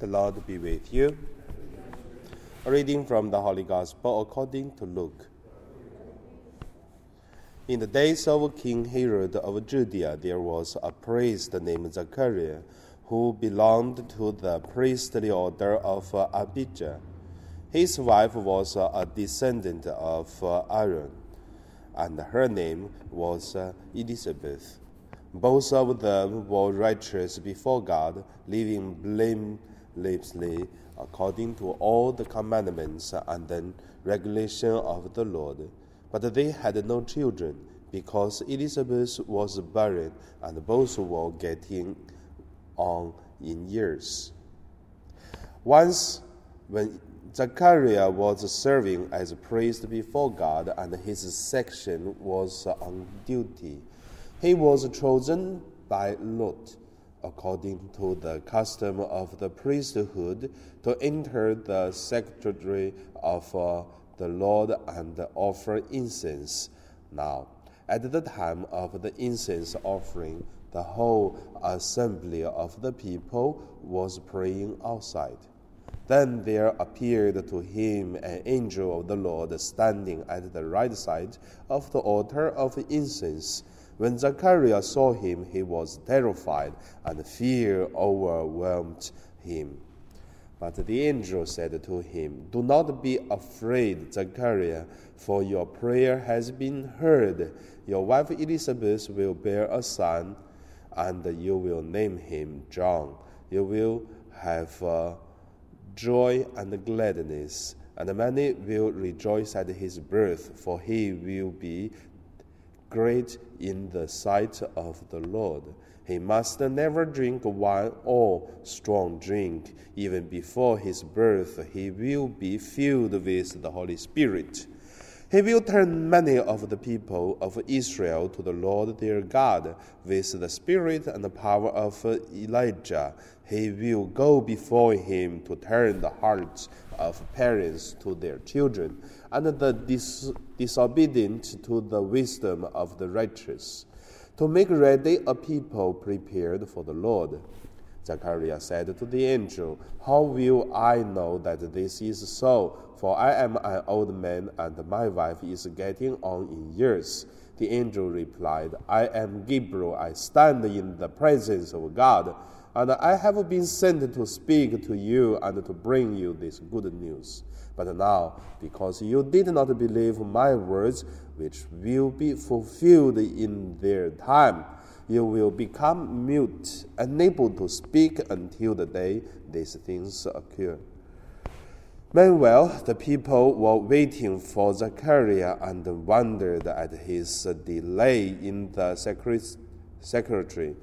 The Lord be with you. A reading from the Holy Gospel according to Luke. In the days of King Herod of Judea, there was a priest named Zachariah who belonged to the priestly order of Abijah. His wife was a descendant of Aaron, and her name was Elizabeth. Both of them were righteous before God, living blamelessly according to all the commandments and the regulation of the Lord. But they had no children, because Elizabeth was barren, and both were getting on in years. Once, when Zachariah was serving as a priest before God, and his section was on duty, he was chosen by Lot, according to the custom of the priesthood, to enter the sanctuary of uh, the Lord and offer incense. Now, at the time of the incense offering, the whole assembly of the people was praying outside. Then there appeared to him an angel of the Lord standing at the right side of the altar of incense. When Zachariah saw him, he was terrified, and fear overwhelmed him. But the angel said to him, Do not be afraid, Zachariah, for your prayer has been heard. Your wife Elizabeth will bear a son, and you will name him John. You will have uh, joy and gladness, and many will rejoice at his birth, for he will be great in the sight of the Lord. He must never drink wine or strong drink. Even before his birth, he will be filled with the Holy Spirit. He will turn many of the people of Israel to the Lord their God with the spirit and the power of Elijah. He will go before him to turn the hearts of parents to their children and the dis- disobedient to the wisdom of the righteous, to make ready a people prepared for the Lord. Zachariah said to the angel, How will I know that this is so? For I am an old man, and my wife is getting on in years. The angel replied, I am Gabriel. I stand in the presence of God, and I have been sent to speak to you and to bring you this good news. But now, because you did not believe my words, which will be fulfilled in their time, you will become mute, unable to speak until the day these things occur. Meanwhile, the people were waiting for Zachariah and wondered at his delay in the secretary.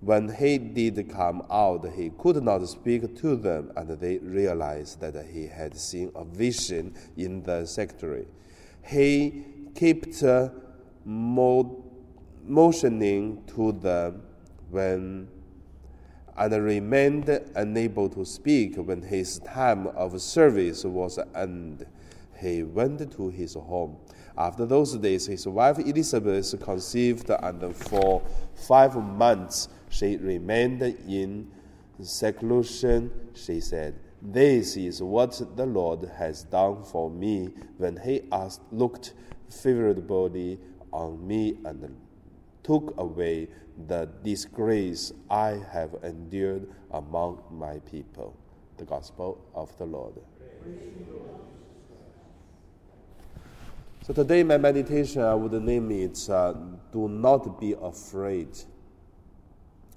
When he did come out, he could not speak to them, and they realized that he had seen a vision in the secretary. He kept uh, motioning to them when and remained unable to speak when his time of service was ended. He went to his home. After those days, his wife Elizabeth conceived, and for five months she remained in seclusion. She said, This is what the Lord has done for me when he asked, looked favorably on me and took away the disgrace I have endured among my people. The Gospel of the Lord. So today, my meditation, I would name it uh, Do Not Be Afraid.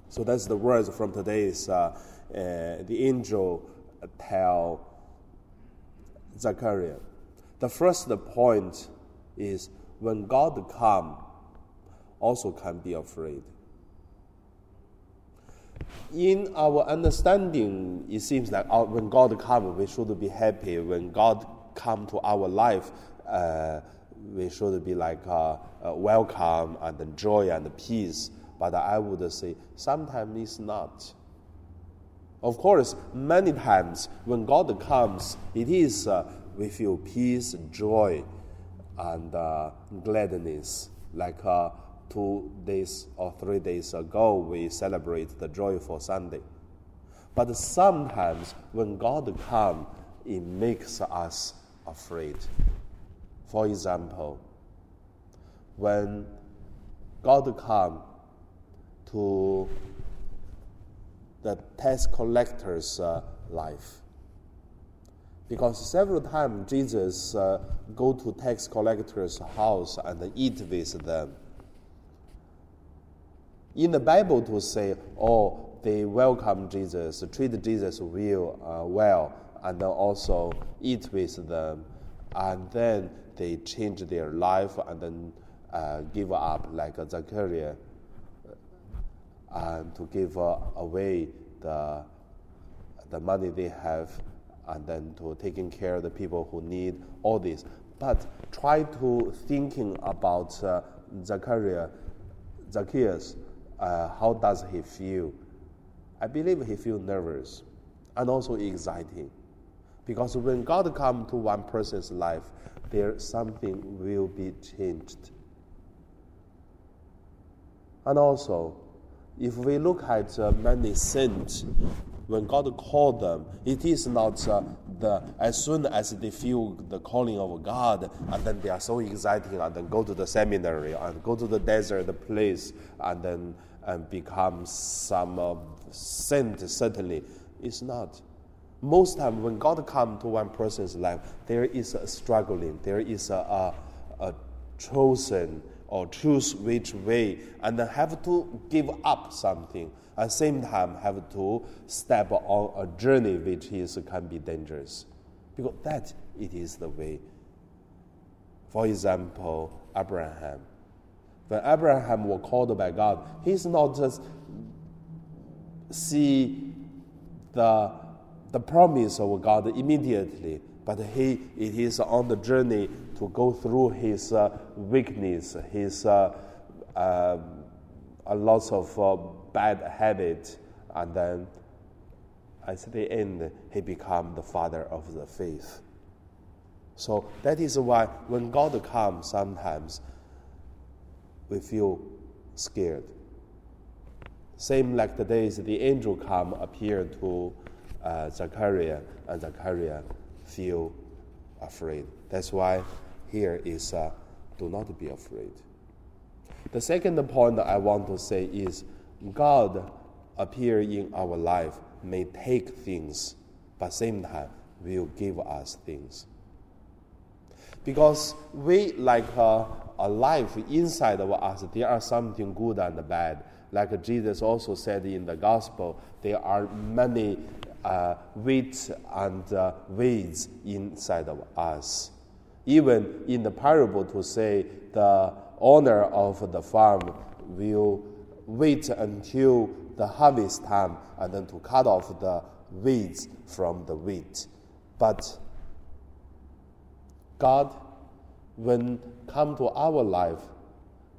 So that's the words from today's uh, uh, the angel tell Zachariah. The first point is when God come, also can be afraid. In our understanding, it seems like our, when God comes, we should be happy. When God comes to our life, uh, we should be like uh, uh, welcome and joy and peace. But I would say sometimes it's not. Of course, many times when God comes, it is uh, we feel peace, joy, and uh, gladness. Like uh, two days or three days ago, we celebrate the Joyful Sunday. But sometimes when God comes, it makes us afraid. For example, when God comes to the tax collector's uh, life, because several times Jesus uh, go to tax collector's house and eat with them. In the Bible, to say, oh, they welcome Jesus, treat Jesus well, uh, well, and then also eat with them, and then they change their life and then uh, give up like Zachariah and to give uh, away the, the money they have and then to taking care of the people who need all this. But try to thinking about uh, Zachariah, Zacchaeus, uh, how does he feel? I believe he feel nervous and also exciting. Because when God come to one person's life, there something will be changed. And also, if we look at uh, many saints, when God called them, it is not uh, the as soon as they feel the calling of God, and then they are so exciting, and then go to the seminary and go to the desert place, and then and become some uh, saint. Certainly, it's not. Most time when God come to one person's life, there is a struggling, there is a, a, a chosen or choose which way, and have to give up something at the same time have to step on a journey which is can be dangerous because that it is the way for example abraham when abraham was called by god he's not just see the, the promise of god immediately but he is on the journey to go through his uh, weakness his uh, uh, a lot of uh, bad habit, and then at the end, he become the father of the faith. So that is why when God comes, sometimes we feel scared. Same like the days the angel come appear to uh, Zachariah, and Zachariah feel afraid. That's why here is uh, do not be afraid. The second point I want to say is God appear in our life may take things, but same time will give us things. Because we like uh, a life inside of us, there are something good and bad. Like Jesus also said in the gospel, there are many uh, wheat and uh, weeds inside of us. Even in the parable to say the owner of the farm will wait until the harvest time and then to cut off the weeds from the wheat. But God, when come to our life,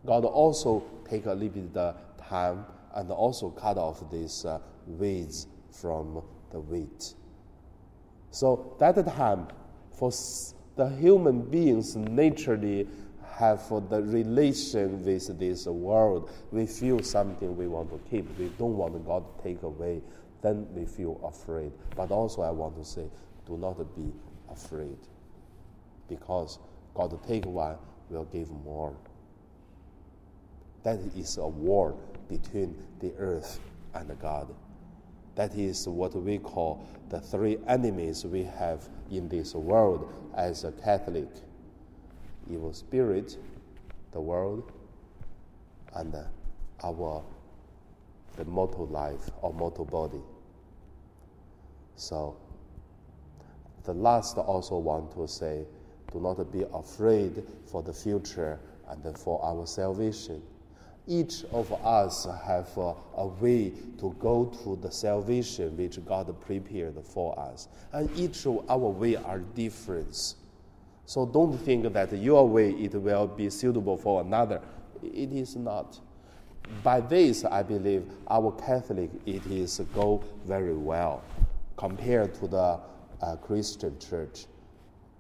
God also take a little bit of time and also cut off these uh, weeds from the wheat. So that time, for the human beings naturally have the relation with this world, we feel something we want to keep. We don't want God to take away. Then we feel afraid. But also, I want to say, do not be afraid. Because God take one will give more. That is a war between the earth and God. That is what we call the three enemies we have in this world as a Catholic evil spirit, the world, and our the mortal life or mortal body. So the last also want to say, do not be afraid for the future and for our salvation. Each of us have a, a, way to go to the salvation which God prepared for us, and each of our way are different. So don't think that your way it will be suitable for another. It is not. By this, I believe our Catholic it is go very well compared to the uh, Christian church.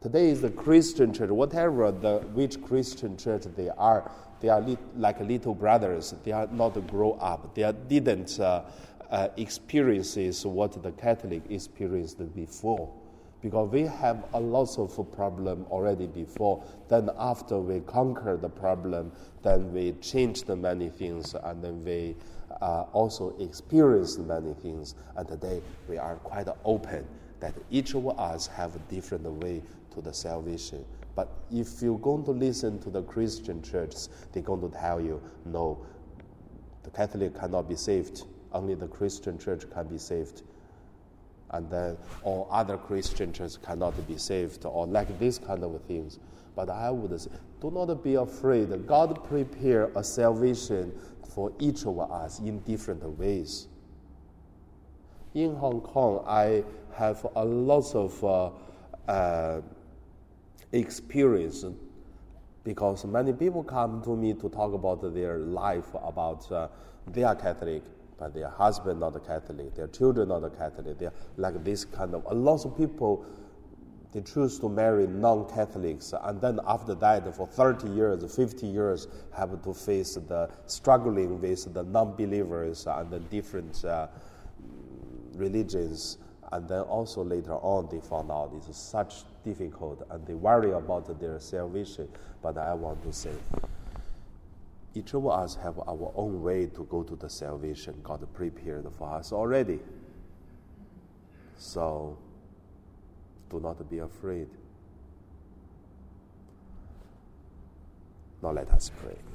Today is the Christian church, whatever the which Christian church they are, they are li- like little brothers. They are not grow up. They are, didn't uh, uh, experiences what the Catholic experienced before. Because we have a lot of problem already before. Then after we conquer the problem, then we change the many things, and then we uh, also experience many things. And today we are quite open that each of us have a different way to the salvation. But if you're going to listen to the Christian churches, they're going to tell you, no, the Catholic cannot be saved. Only the Christian church can be saved. And then all other Christian churches cannot be saved, or like these kind of things. But I would say, do not be afraid. God prepare a salvation for each of us in different ways. In Hong Kong, I have a lot of uh, uh, experience because many people come to me to talk about their life, about uh, they are Catholic, but their husband not a Catholic, their children not a Catholic. They're like this kind of. A lot of people they choose to marry non-Catholics, and then after that, for 30 years, 50 years, have to face the struggling with the non-believers and the different uh, religions and then also later on they found out it's such difficult and they worry about their salvation. But I want to say, each of us have our own way to go to the salvation God prepared for us already. So do not be afraid. Now let us pray.